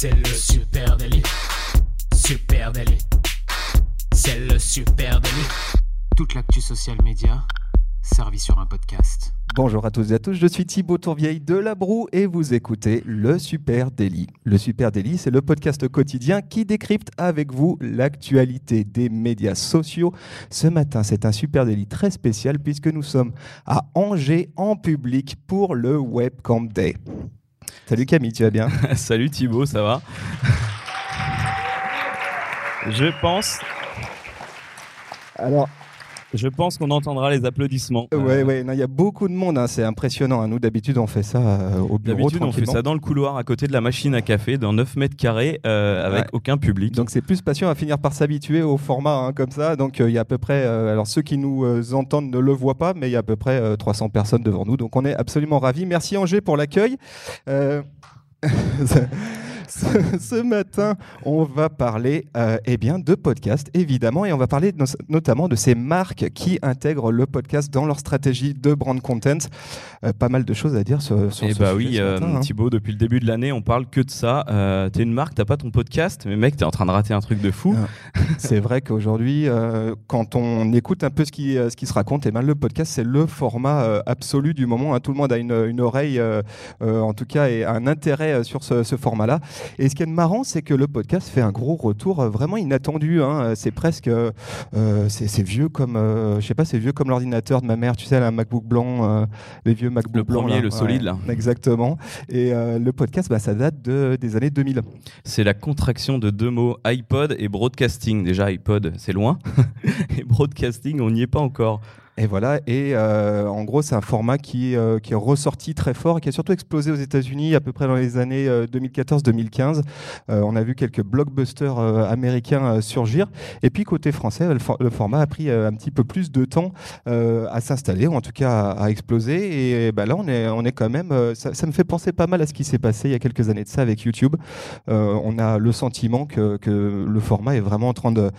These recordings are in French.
C'est le super délit. Super délit. C'est le super délit. Toute l'actu social média servie sur un podcast. Bonjour à tous et à tous, je suis Thibaut Tourvieille de La Broue et vous écoutez Le Super Daily. Le Super Daily, c'est le podcast quotidien qui décrypte avec vous l'actualité des médias sociaux. Ce matin, c'est un Super Daily très spécial puisque nous sommes à Angers en public pour le Webcam Day. Salut Camille, tu vas bien Salut Thibaut, ça va Je pense. Alors, je pense qu'on entendra les applaudissements. Ouais, ouais, il y a beaucoup de monde, hein, c'est impressionnant. Hein. Nous, d'habitude, on fait ça euh, au bureau. D'habitude, on fait ça dans le couloir à côté de la machine à café, dans 9 mètres carrés, euh, avec aucun public. Donc, c'est plus patient à finir par s'habituer au format hein, comme ça. Donc, euh, il y a à peu près. alors, ceux qui nous entendent ne le voient pas, mais il y a à peu près 300 personnes devant nous. Donc, on est absolument ravis. Merci Angers pour l'accueil. ce, matin, on va parler euh, eh bien, de podcast, évidemment, et on va parler notamment de ces marques qui intègrent le podcast dans leur stratégie de brand content. Euh, pas mal de choses à dire sur, sur eh ce bah sujet oui, ce euh, matin, hein. Thibaut, depuis le début de l'année, on parle que de ça. Euh, t'es une marque, t'as pas ton podcast, mais mec, t'es en train de rater un truc de fou. Ah. C'est vrai qu'aujourd'hui, quand on écoute un peu ce qui, ce qui se raconte, eh ben, le podcast, c'est le format absolu du moment. hein. Tout le monde a une, une oreille, en tout cas, et un intérêt sur ce, ce format-là. Et ce qui est marrant, c'est que le podcast fait un gros retour euh, vraiment inattendu. hein. C'est presque, euh, euh, c'est vieux comme, euh, je sais pas, c'est vieux comme l'ordinateur de ma mère. Tu sais, elle a un MacBook blanc, euh, les vieux MacBook Le blancs. premier, là. le solide, là. Exactement. Et euh, le podcast, bah, ça date de, des années 2000. C'est la contraction de deux mots, iPod et broadcasting. Déjà, iPod, c'est loin. et broadcasting, on n'y est pas encore. Et voilà, et euh, en gros, c'est un format qui, euh, qui est ressorti très fort qui a surtout explosé aux États-Unis à peu près dans les années euh, 2014-2015. Euh, on a vu quelques blockbusters américains surgir. Et puis, côté français, le, for- le format a pris un petit peu plus de temps à s'installer, ou en tout cas à, exploser. Et bah, là, on est, quand même. ça, me fait penser pas mal à ce qui s'est passé il y a quelques années de ça avec YouTube. On a le sentiment que, le format est vraiment en train de,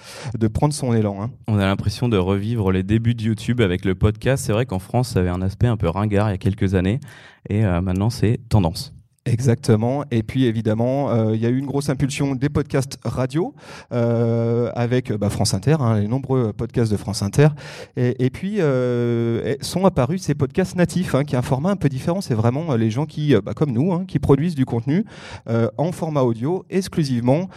prendre son élan. hein. On a l'impression de revivre les débuts de YouTube le podcast. C'est vrai qu'en France, ça avait un aspect un peu ringard il y a quelques années. Et euh, maintenant, c'est tendance. Exactement. Et puis évidemment, euh, il y a eu une grosse impulsion des podcasts radio euh, avec bah, France Inter, hein, les nombreux podcasts de France Inter. Et, puis euh, sont apparus ces podcasts natifs, hein, qui est un format un peu différent. C'est vraiment les gens qui, bah, comme nous, hein, qui produisent du contenu en format audio exclusivement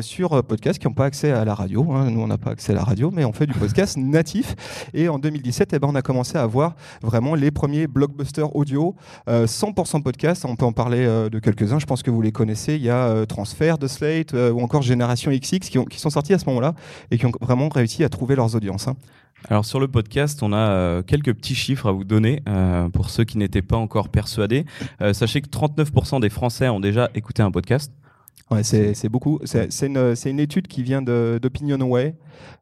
sur podcasts qui n'ont pas accès à la radio. Nous, on n'a pas accès à la radio, mais on fait du podcast natif. Et en 2017, eh ben, on a commencé à avoir vraiment les premiers blockbusters audio euh, 100% podcast, on peut en parler de quelques-uns, je pense que vous les connaissez. Il y a euh, Transfert de Slate euh, ou encore Génération XX qui, ont- qui sont sortis à ce moment-là et qui ont vraiment réussi à trouver leurs audiences. hein. Alors sur le podcast, on a euh, quelques petits chiffres à vous donner euh, pour ceux qui n'étaient pas encore persuadés. Euh, sachez que 39% des Français ont déjà écouté un podcast. Ouais, c'est beaucoup. C'est une, étude qui vient d'OpinionWay,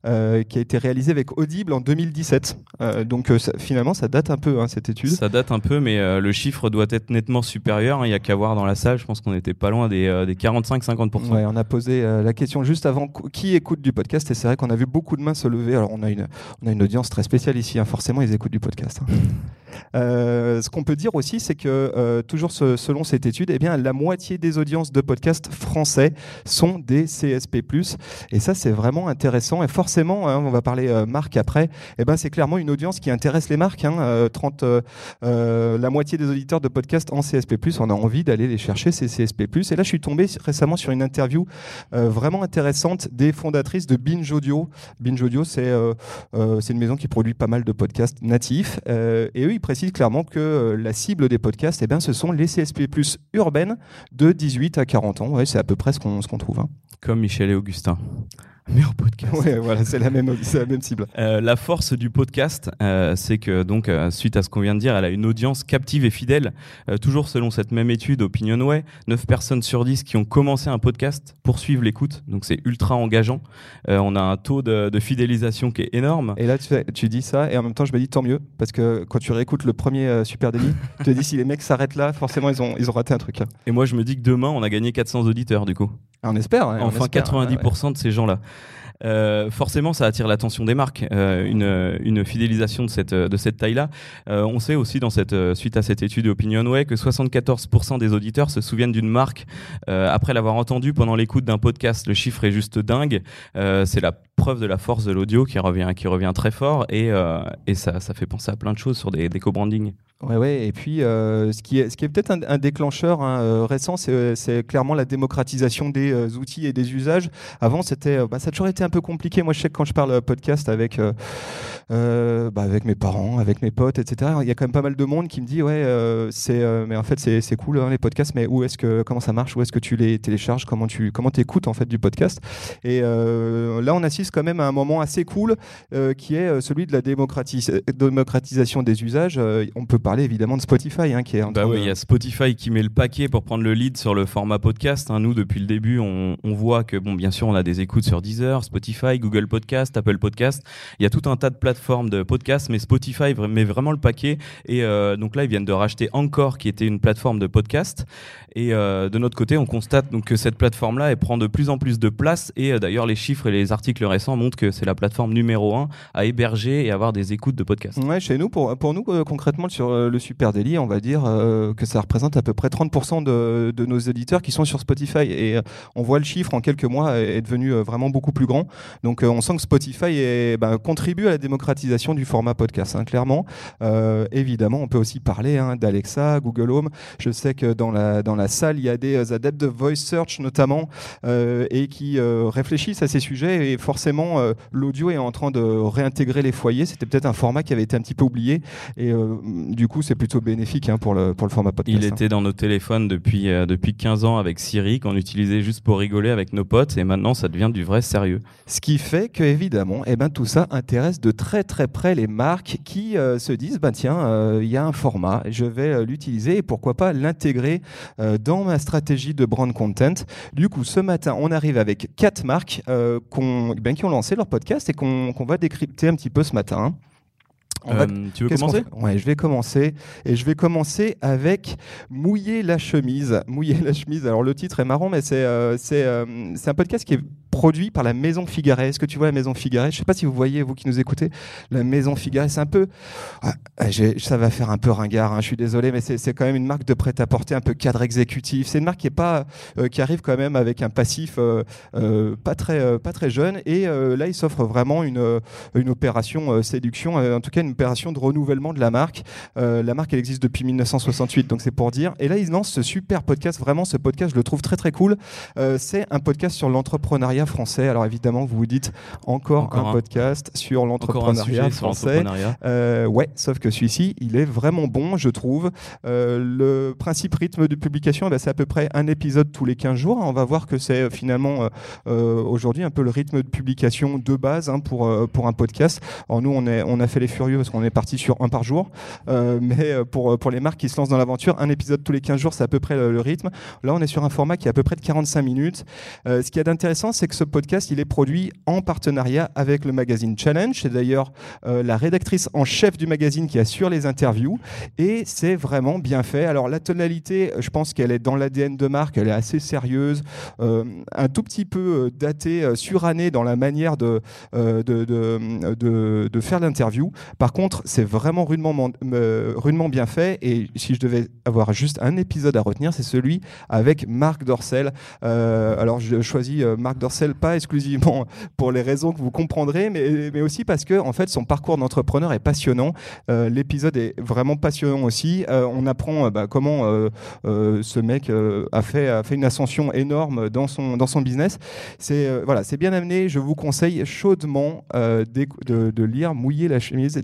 euh, qui a été réalisée avec Audible en 2017. Euh, donc euh, ça- finalement, ça date un peu, hein, cette étude. Ça date un peu, mais euh, le chiffre doit être nettement supérieur. hein. Il y a qu'à voir dans la salle. Je pense qu'on n'était pas loin des, euh, des 45-50%. Ouais, on a posé la question juste avant qu- qui écoute du podcast et c'est vrai qu'on a vu beaucoup de mains se lever. Alors on a une, on a une audience très spéciale ici, hein. forcément ils écoutent du podcast. hein. Euh, ce qu'on peut dire aussi, c'est que euh, toujours selon cette étude, eh bien la moitié des audiences de podcasts français sont des CSP+. Et ça c'est vraiment intéressant. Et forcément, hein, on va parler euh, marque après. Eh ben c'est clairement une audience qui intéresse les marques. hein. Euh, 30, euh, euh, la moitié des auditeurs de podcasts en CSP+, on a envie d'aller les chercher ces CSP+. Et là, je suis tombé récemment sur une interview vraiment intéressante des fondatrices de Binge Audio. Binge Audio, c'est une maison qui produit pas mal de podcasts natifs. Et eux, précisent clairement que euh, la cible des podcasts, eh ben, ce sont les CSP+, urbaines de 18 à 40 ans. Ouais, c'est à peu près ce qu'on ce qu'on trouve. hein. Comme Michel et Augustin. Meilleur podcast. Ouais, voilà, c'est la même, c'est la même cible. Euh, la force du podcast, euh, c'est que donc euh, suite à ce qu'on vient de dire, elle a une audience captive et fidèle. Euh, toujours selon cette même étude Opinionway, 9 personnes sur 10 qui ont commencé un podcast poursuivent l'écoute, donc c'est ultra engageant. Euh, on a un taux de, de fidélisation qui est énorme. Et là, tu, fais- tu dis ça, et en même temps, je me dis tant mieux, parce que quand tu réécoutes le premier euh, Super Daily, tu te dis si les mecs s'arrêtent là, forcément, ils ont, ils ont raté un truc. hein. Et moi je me dis que demain on a gagné 400 auditeurs du coup. Ah, on espère. hein, on enfin espère, 90% de ces gens-là. Euh, forcément, ça attire l'attention des marques. Euh, une, fidélisation de cette, de cette taille-là. Euh, on sait aussi, dans cette, suite à cette étude OpinionWay, que 74% des auditeurs se souviennent d'une marque après l'avoir entendue pendant l'écoute d'un podcast. Le chiffre est juste dingue. C'est la preuve de la force de l'audio qui revient, qui revient très fort et, et ça, ça fait penser à plein de choses sur des, des co-branding. Ouais, ouais. Et puis, ce qui est, est peut-être un, déclencheur hein, récent, c'est clairement la démocratisation des outils et des usages. Avant, c'était, bah, ça a toujours été un peu compliqué. Moi, je sais que quand je parle podcast avec, bah, avec mes parents, avec mes potes, etc., il y a quand même pas mal de monde qui me dit, ouais, c'est, mais en fait, c'est cool hein, les podcasts, mais où est-ce que, comment ça marche, où est-ce que tu les télécharges, comment tu, comment écoutes en fait du podcast? Et là, on assiste quand même à un moment assez cool qui est celui de la démocratisation des usages. on peut parler évidemment de Spotify hein, qui est en bah il y a Spotify qui met le paquet pour prendre le lead sur le format podcast. Hein. Nous, depuis le début, on, voit que, bon, bien sûr, on a des écoutes sur Deezer, Spotify, Google Podcast, Apple Podcast. Il y a tout un tas de plateformes de podcast, mais Spotify met vraiment le paquet. Et euh, donc là, ils viennent de racheter Encore, qui était une plateforme de podcast. Et euh, de notre côté, on constate donc que cette plateforme-là, prend de plus en plus de place. Et euh, d'ailleurs, les chiffres et les articles récents montrent que c'est la plateforme numéro un à héberger et avoir des écoutes de podcast. Ouais, chez nous, pour, pour nous, concrètement, sur le super délit, on va dire euh, que ça représente à peu près 30% de, nos éditeurs qui sont sur Spotify. Et euh, on voit le chiffre en quelques mois est devenu euh, vraiment beaucoup plus grand. Donc on sent que Spotify ben, contribue à la démocratisation du format podcast, hein, clairement. évidemment, on peut aussi parler hein, d'Alexa, Google Home. Je sais que dans la, dans la salle, il y a des adeptes de voice search notamment et qui réfléchissent à ces sujets. Et forcément, l'audio est en train de réintégrer les foyers. C'était peut-être un format qui avait été un petit peu oublié. Et du coup, c'est plutôt bénéfique hein, pour, le, pour le format podcast. Il était dans nos téléphones depuis, euh, depuis 15 ans avec Siri, qu'on utilisait juste pour rigoler avec nos potes, et maintenant ça devient du vrai sérieux. Ce qui fait que, évidemment, eh ben, tout ça intéresse de très très près les marques qui euh, se disent bah, tiens, euh, il y a un format, je vais l'utiliser et pourquoi pas l'intégrer dans ma stratégie de brand content. Du coup, ce matin, on arrive avec quatre marques ben, qui ont lancé leur podcast et qu'on va décrypter un petit peu ce matin. Euh, tu veux commencer? Ouais, je vais commencer. Et je vais commencer avec Mouiller la chemise. Mouiller la chemise. Alors, le titre est marrant, mais c'est euh, euh, c'est un podcast qui est produit par la Maison Figaret. Est-ce que tu vois la Maison Figaret? Je ne sais pas si vous voyez, vous qui nous écoutez, la Maison Figaret. C'est un peu. Ah, ça va faire un peu ringard, hein, je suis désolé, mais c'est quand même une marque de prêt-à-porter un peu cadre exécutif. C'est une marque qui, est pas, qui arrive quand même avec un passif pas, très, pas très jeune. Et là, il s'offre vraiment une, une opération séduction, en tout cas une opération de renouvellement de la marque. Euh, la marque, elle existe depuis 1968, donc c'est pour dire. Et là, ils lancent ce super podcast. Vraiment, ce podcast, je le trouve très très cool. Euh, c'est un podcast sur l'entrepreneuriat français. Alors évidemment, vous vous dites encore, un, podcast sur l'entrepreneuriat français. Euh, ouais, sauf que celui-ci, il est vraiment bon, je trouve. le principe rythme de publication, eh ben, c'est à peu près un épisode tous les 15 jours. On va voir que c'est finalement aujourd'hui un peu le rythme de publication de base hein, pour, pour un podcast. Alors nous, on, est, on a fait les furieux parce qu'on est parti sur un par jour. Euh, mais euh, pour, pour les marques qui se lancent dans l'aventure, un épisode tous les 15 jours, c'est à peu près le, rythme. Là, on est sur un format qui est à peu près de 45 minutes. Euh, ce qui est d'intéressant, c'est que ce podcast, il est produit en partenariat avec le magazine Challenge. C'est d'ailleurs la rédactrice en chef du magazine qui assure les interviews. Et c'est vraiment bien fait. Alors, la tonalité, je pense qu'elle est dans l'ADN de marque, elle est assez sérieuse, un tout petit peu datée, surannée dans la manière de, de, de faire l'interview. Par contre, c'est vraiment rudement, bien fait. Et si je devais avoir juste un épisode à retenir, c'est celui avec Marc Dorcel. Euh, alors, je choisis euh, Marc Dorcel pas exclusivement pour les raisons que vous comprendrez, mais, aussi parce que en fait, son parcours d'entrepreneur est passionnant. Euh, l'épisode est vraiment passionnant aussi. on apprend bah, comment ce mec a fait, une ascension énorme dans son, business. C'est voilà, bien amené. Je vous conseille chaudement de, de, lire Mouiller la chemise,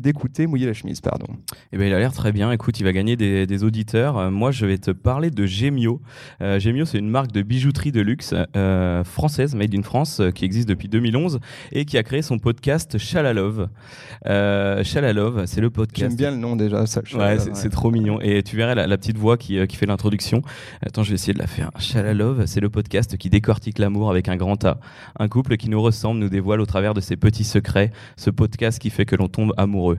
Mouiller la chemise, pardon. Eh ben, il a l'air très bien. Écoute, il va gagner des, auditeurs. Euh, moi, je vais te parler de Gemio. Euh, Gemio, c'est une marque de bijouterie de luxe euh, française, made in France, qui existe depuis 2011 et qui a créé son podcast Chalalove. Chalalove, c'est le podcast. J'aime bien le nom déjà. Ça, ouais, c'est trop mignon. Et tu verrais la, petite voix qui, qui fait l'introduction. Attends, je vais essayer de la faire. Chalalove, c'est le podcast qui décortique l'amour avec un grand A. Un couple qui nous ressemble nous dévoile au travers de ses petits secrets ce podcast qui fait que l'on tombe amoureux.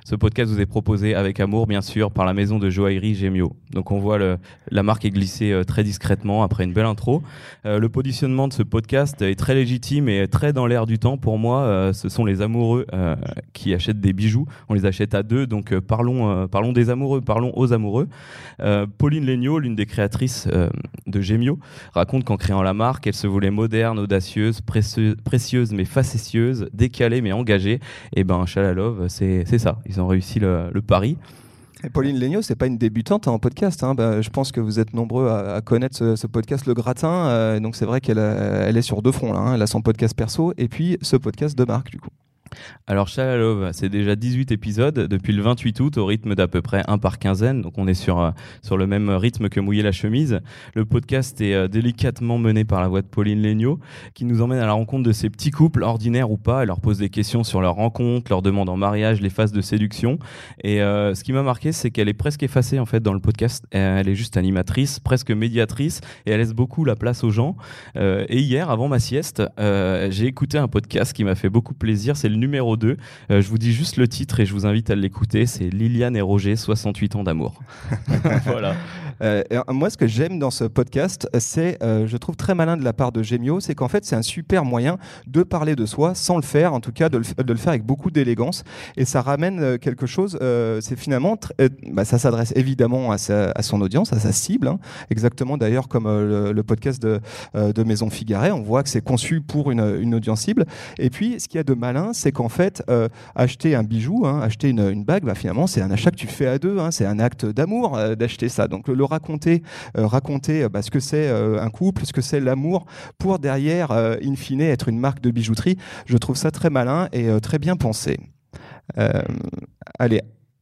Ce podcast vous est proposé avec amour, bien sûr, par la maison de joaillerie Gemio. Donc on voit la marque est glissée euh, très discrètement après une belle intro. Euh, le positionnement de ce podcast est très légitime et très dans l'air du temps. Pour moi, euh, ce sont les amoureux qui achètent des bijoux. On les achète à deux, donc parlons, parlons des amoureux, parlons aux amoureux. Pauline Legnaud, l'une des créatrices de Gemio, raconte qu'en créant la marque, elle se voulait moderne, audacieuse, précieuse, précieuse mais facétieuse, décalée mais engagée. Et ben, Chalalove, c'est ça. Ils ont réussi le, pari. Pauline Legnaud, c'est pas une débutante en podcast. hein. Bah, je pense que vous êtes nombreux à, connaître ce, podcast Le Gratin. euh, donc c'est vrai qu'elle elle est sur deux fronts. Hein. Elle a son podcast perso et puis ce podcast de marque du coup. Alors Chalalove, c'est déjà 18 épisodes depuis le 28 août au rythme d'à peu près un par quinzaine. Donc on est sur, euh, sur le même rythme que Mouiller la chemise. Le podcast est euh, délicatement mené par la voix de Pauline Legnaud qui nous emmène à la rencontre de ces petits couples, ordinaires ou pas. Elle leur pose des questions sur leur rencontre, leur demande en mariage, les phases de séduction. Et euh, ce qui m'a marqué, c'est qu'elle est presque effacée en fait dans le podcast. Elle est juste animatrice, presque médiatrice et elle laisse beaucoup la place aux gens. Et hier, avant ma sieste, j'ai écouté un podcast qui m'a fait beaucoup plaisir. C'est le numéro 2. Euh, je vous dis juste le titre et je vous invite à l'écouter. C'est Liliane et Roger, 68 ans d'amour. voilà. Euh, euh, moi, ce que j'aime dans ce podcast, c'est, euh, je trouve très malin de la part de Gemio, c'est qu'en fait, c'est un super moyen de parler de soi sans le faire, en tout cas de le, f- de le faire avec beaucoup d'élégance. Et ça ramène quelque chose, euh, c'est finalement, bah, ça s'adresse évidemment à, sa- à son audience, à sa cible, hein. exactement d'ailleurs comme euh, le, le podcast de, euh, de Maison Figaret. On voit que c'est conçu pour une, une audience cible. Et puis, ce qu'il y a de malin, c'est qu'en fait, euh, acheter un bijou, hein, acheter une, bague, bah, finalement, c'est un achat que tu fais à deux. hein, c'est un acte d'amour euh, d'acheter ça. Donc, le, raconter, euh, raconter bah, ce que c'est un couple, ce que c'est l'amour, pour derrière, in fine, être une marque de bijouterie, je trouve ça très malin et très bien pensé. Allez.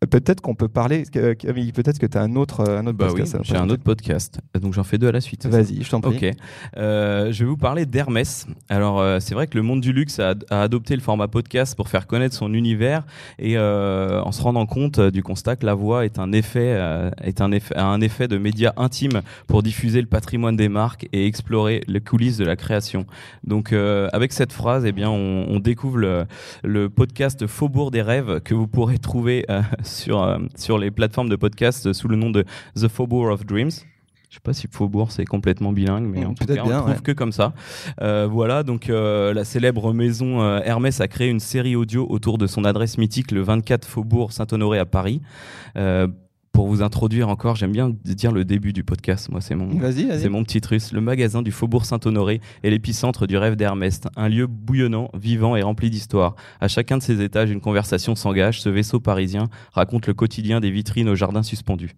Peut-être qu'on peut parler, Camille, peut-être que tu as un autre, un autre Bah podcast. j'ai un autre podcast. Donc j'en fais deux à la suite. Vas-y, je t'en prie. Ok. Euh, je vais vous parler d'Hermès. Alors, euh, c'est vrai que le monde du luxe a, a adopté le format podcast pour faire connaître son univers et euh, en se rendant compte du constat que la voix est un effet, est un effet, a un effet de média intime pour diffuser le patrimoine des marques et explorer les coulisses de la création. Donc, avec cette phrase, eh bien, on, on découvre le, le podcast Faubourg des rêves que vous pourrez trouver euh, sur euh, sur les plateformes de podcast sous le nom de The Faubourg of Dreams. Je sais pas si Faubourg c'est complètement bilingue, mais en tout cas, on bien, le trouve ouais. que comme ça. Euh, voilà, donc euh, la célèbre maison euh, Hermès a créé une série audio autour de son adresse mythique, le 24 Faubourg Saint-Honoré à Paris. Pour vous introduire encore, j'aime bien dire le début du podcast. Moi, c'est mon, c'est petit russe. Le magasin du Faubourg Saint-Honoré est l'épicentre du rêve d'Hermès, un lieu bouillonnant, vivant et rempli d'histoire. À chacun de ses étages, une conversation s'engage. Ce vaisseau parisien raconte le quotidien des vitrines aux jardins suspendus.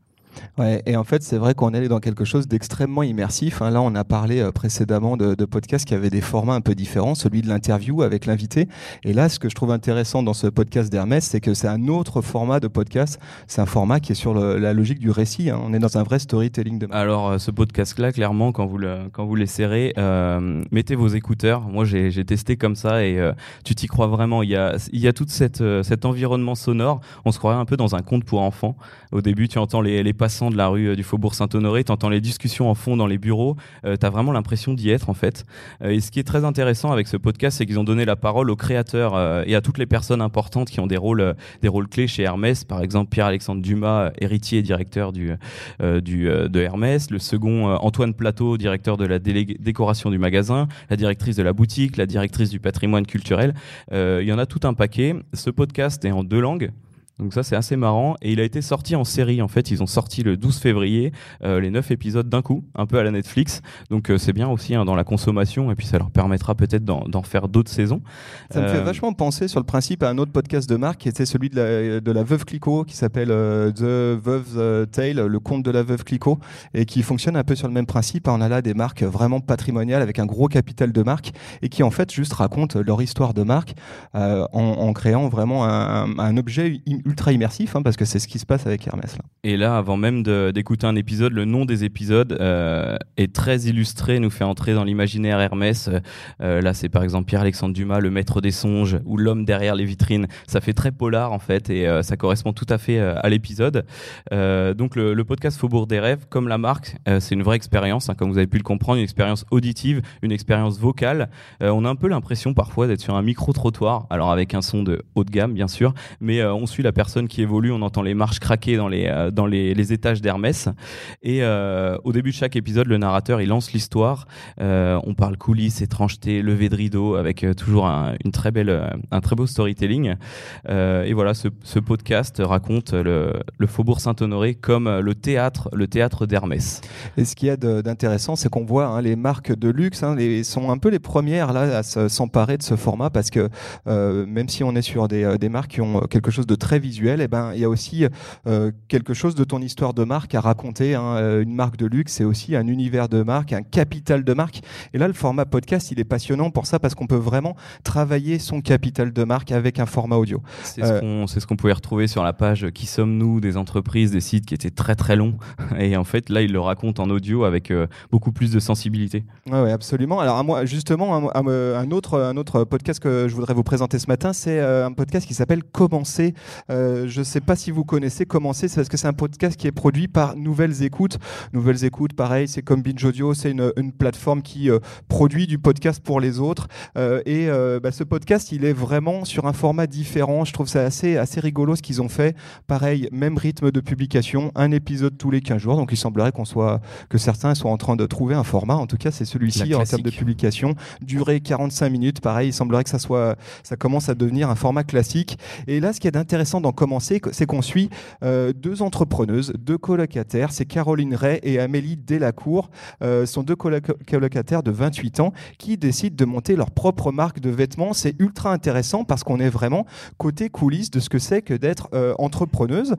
Ouais, et en fait, c'est vrai qu'on est dans quelque chose d'extrêmement immersif. hein. Là, on a parlé euh, précédemment de, podcasts qui avaient des formats un peu différents, celui de l'interview avec l'invité. Et là, ce que je trouve intéressant dans ce podcast d'Hermès, c'est que c'est un autre format de podcast. C'est un format qui est sur la logique du récit. hein. On est dans un vrai storytelling de. Alors, euh, ce podcast-là, clairement, quand vous le, quand vous euh, mettez vos écouteurs. Moi, j'ai testé comme ça et tu t'y crois vraiment. Il y a, il y a tout cet environnement sonore. On se croirait un peu dans un conte pour enfants. Au début, tu entends les, les passants de la rue euh, du Faubourg Saint-Honoré, tu entends les discussions en fond dans les bureaux. Euh, tu as vraiment l'impression d'y être, en fait. Euh, et ce qui est très intéressant avec ce podcast, c'est qu'ils ont donné la parole aux créateurs et à toutes les personnes importantes qui ont des rôles, des rôles clés chez Hermès. Par exemple, Pierre-Alexandre Dumas, héritier et directeur du, du, de Hermès, le second Antoine Plateau, directeur de la décoration du magasin, la directrice de la boutique, la directrice du patrimoine culturel. Il y en a tout un paquet. Ce podcast est en deux langues. Donc ça c'est assez marrant. Et il a été sorti en série en fait. Ils ont sorti le 12 février euh, les 9 épisodes d'un coup un peu à la Netflix. Donc euh, c'est bien aussi hein, dans la consommation. Et puis ça leur permettra peut-être d'en faire d'autres saisons. Ça me fait Euh, vachement penser sur le principe à un autre podcast de marque qui était celui de la, de la veuve Clicquot qui s'appelle The Veuve's Tale, le conte de la veuve Clicquot et qui fonctionne un peu sur le même principe. On a là des marques vraiment patrimoniales avec un gros capital de marque et qui en fait juste racontent leur histoire de marque en, en créant vraiment un, un objet ultra immersif hein, parce que c'est ce qui se passe avec Hermès. Et là, avant même d'écouter un épisode, le nom des épisodes euh, est très illustré, nous fait entrer dans l'imaginaire Hermès. Euh, là, c'est par exemple Pierre-Alexandre Dumas, le maître des songes, ou l'homme derrière les vitrines. Ça fait très polar en fait, et euh, ça correspond tout à fait à l'épisode. Donc le, podcast Faubourg des rêves, comme la marque, c'est une vraie expérience, hein, comme vous avez pu le comprendre, une expérience auditive, une expérience vocale. On a un peu l'impression parfois d'être sur un micro trottoir, alors avec un son de haut de gamme bien sûr, mais on suit la la personne qui évolue, on entend les marches craquer dans les, euh, dans les, les étages d'Hermès. Et euh, au début de chaque épisode, le narrateur, il lance l'histoire. Euh, on parle coulisses, étrangeté, levée de rideau, avec toujours un, une très belle, un très beau storytelling. Et voilà, ce, ce podcast raconte le, le Faubourg Saint-Honoré comme le théâtre, le théâtre d'Hermès. Et ce qu'il y a d'intéressant, c'est qu'on voit hein, les marques de luxe hein, sont un peu les premières là à se- s'emparer de ce format parce que même si on est sur des, des marques qui ont quelque chose de très visuel, et ben il y a aussi euh, quelque chose de ton histoire de marque à raconter. hein. Euh, Une marque de luxe, c'est aussi un univers de marque, un capital de marque. Et là, le format podcast, il est passionnant pour ça parce qu'on peut vraiment travailler son capital de marque avec un format audio. C'est Euh, ce qu'on c'est ce qu'on pouvait retrouver sur la page Qui sommes-nous des entreprises, des sites qui étaient très très longs. Et en fait, là, il le raconte en audio avec euh, beaucoup plus de sensibilité. Ouais, absolument. Alors, moi, justement, un, autre, un autre podcast que je voudrais vous présenter ce matin, c'est euh, un podcast qui s'appelle Commencer. Euh, je ne sais pas si vous connaissez Commencer, c'est parce que c'est un podcast qui est produit par Nouvelles Écoutes. Nouvelles Écoutes, pareil, c'est comme Binge Audio, c'est une, une plateforme qui euh, produit du podcast pour les autres. Euh, et bah, ce podcast, il est vraiment sur un format différent. Je trouve ça assez, assez rigolo ce qu'ils ont fait. Pareil, même rythme de publication, un épisode tous les 15 jours. Donc, il semblerait qu'on soit, que certains soient en train de trouver un format. En tout cas, c'est celui-ci en termes de publication. Durée 45 minutes, pareil, il semblerait que ça soit, ça commence à devenir un format classique. Et là, ce qui est intéressant d'en commencer, c'est qu'on suit euh, deux entrepreneuses, deux colocataires, c'est Caroline Ray et Amélie Delacour, euh, sont deux coloc- colocataires de 28 ans qui décident de monter leur propre marque de vêtements. C'est ultra intéressant parce qu'on est vraiment côté coulisses de ce que c'est que d'être euh, entrepreneuse.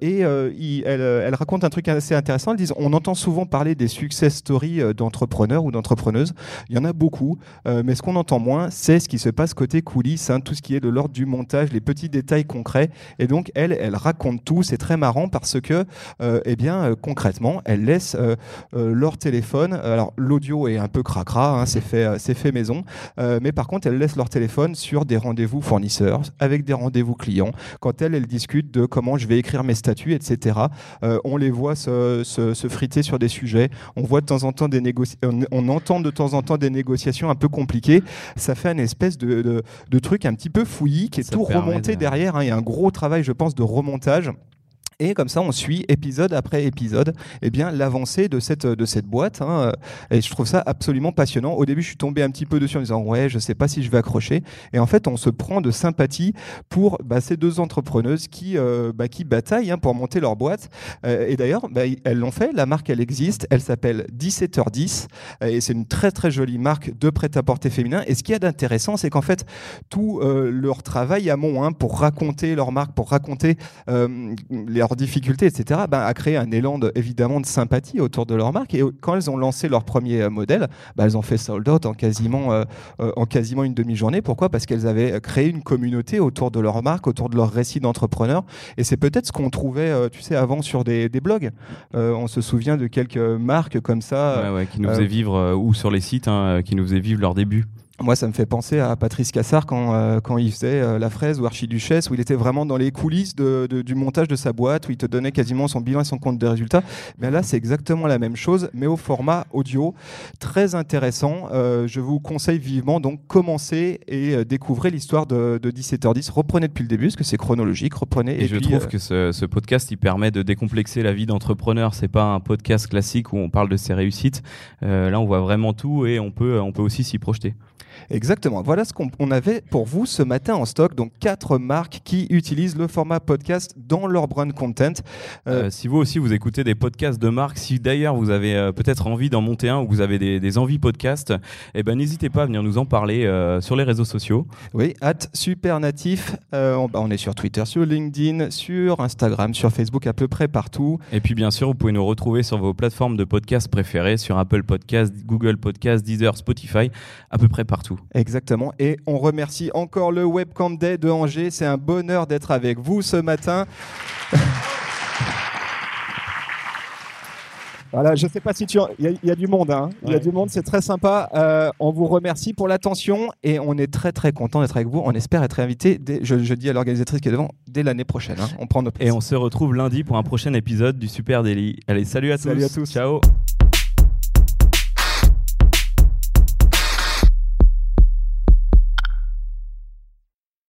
Et elle, raconte un truc assez intéressant. Elle dit on entend souvent parler des success stories d'entrepreneurs ou d'entrepreneuses. Il y en a beaucoup, mais ce qu'on entend moins, c'est ce qui se passe côté coulisses, hein, tout ce qui est de l'ordre du montage, les petits détails concrets. Et donc, elle, elle raconte tout. C'est très marrant parce que, euh, eh bien, euh, concrètement, elle laisse euh, leur téléphone. Alors, l'audio est un peu cracra, hein, c'est fait, c'est fait maison. Mais par contre, elle laisse leur téléphone sur des rendez-vous fournisseurs, avec des rendez-vous clients. Quand elle, elle discute de comment je vais écrire mes statuts, etc. On les voit se, se- se friter sur des sujets. On voit de temps en temps des on, on entend de temps en temps des négociations un peu compliquées. Ça fait une espèce de, de, de truc un petit peu fouillis qui est Ça tout remonté de- derrière. hein. Il y a un gros travail, je pense, de remontage. Et comme ça, on suit épisode après épisode, eh bien l'avancée de cette de cette boîte. hein. Et je trouve ça absolument passionnant. Au début, je suis tombé un petit peu dessus en disant ouais, je sais pas si je vais accrocher. Et en fait, on se prend de sympathie pour bah, ces deux entrepreneuses qui euh, bah, qui bataillent hein, pour monter leur boîte. Euh, et d'ailleurs, bah, elles l'ont fait. La marque, elle existe. Elle s'appelle 17h10 Euh, et c'est une très très jolie marque de prêt-à-porter féminin. Et ce qu'il y a d'intéressant, c'est qu'en fait, tout leur travail amont hein, pour raconter leur marque, pour raconter euh, leurs difficultés, etc., ben, a créé un élan de- évidemment de sympathie autour de leur marque. Et euh, quand elles ont lancé leur premier euh, modèle, ben, elles ont fait sold out en quasiment, euh, euh, en quasiment une demi-journée. Pourquoi? Parce qu'elles avaient créé une communauté autour de leur marque, autour de leur récit d'entrepreneur. Et c'est peut-être ce qu'on trouvait, euh, tu sais, avant sur des, des blogs. Euh, on se souvient de quelques marques comme ça. Ouais, ouais, qui nous faisaient vivre, ou sur les sites, hein, qui nous faisaient vivre leur début. Moi, ça me fait penser à Patrice Cassard quand, euh, quand il faisait euh, La Fraise ou Archiduchesse, où il était vraiment dans les coulisses de- de- du montage de sa boîte, où il te donnait quasiment son bilan et son compte de résultats. Mais là, c'est exactement la même chose, mais au format audio. Très intéressant. Euh, je vous conseille vivement, donc, commencez et euh, découvrez l'histoire de, de 17h10. Reprenez depuis le début, parce que c'est chronologique. Reprenez. Et, je puis, trouve euh, que ce, ce podcast, il permet de décomplexer la vie d'entrepreneur. C'est pas un podcast classique où on parle de ses réussites. Euh, là, on voit vraiment tout et on peut, on peut aussi s'y projeter. Exactement. Voilà ce qu'on on avait pour vous ce matin en stock. Donc, quatre marques qui utilisent le format podcast dans leur brand content. Euh, Euh, si vous aussi vous écoutez des podcasts de marque, si d'ailleurs vous avez euh, peut-être envie d'en monter un ou vous avez des, des envies podcast, eh ben n'hésitez pas à venir nous en parler sur les réseaux sociaux. Oui, at Supernatif. On, bah, on est sur Twitter, sur LinkedIn, sur Instagram, sur Facebook, à peu près partout. Et puis bien sûr, vous pouvez nous retrouver sur vos plateformes de podcast préférées, sur Apple Podcast, Google Podcast, Deezer, Spotify, à peu près partout. Exactement. Et on remercie encore le Webcam Day de Angers. C'est un bonheur d'être avec vous ce matin. Voilà, je ne sais pas si tu. Il y, a- il y a du monde, hein. Il y a du monde, c'est très sympa. Euh, on vous remercie pour l'attention et on est très très content d'être avec vous. On espère être invité, dès- je, je dis à l'organisatrice qui est devant, dès l'année prochaine. hein. On prend nos Et on se retrouve lundi pour un prochain épisode du Super Daily. Allez, salut à Salut tous. à tous. Ciao.